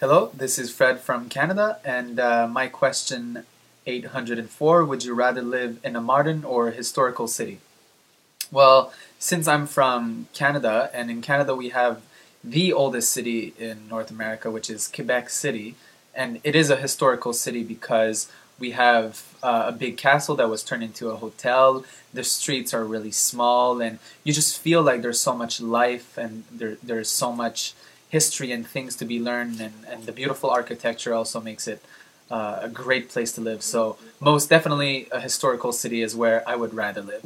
Hello, this is Fred from Canada, and uh, my question 804 Would you rather live in a modern or historical city? Well, since I'm from Canada, and in Canada we have the oldest city in North America, which is Quebec City, and it is a historical city because we have uh, a big castle that was turned into a hotel. The streets are really small, and you just feel like there's so much life and there, there's so much history and things to be learned, and, and the beautiful architecture also makes it uh, a great place to live. So, most definitely, a historical city is where I would rather live.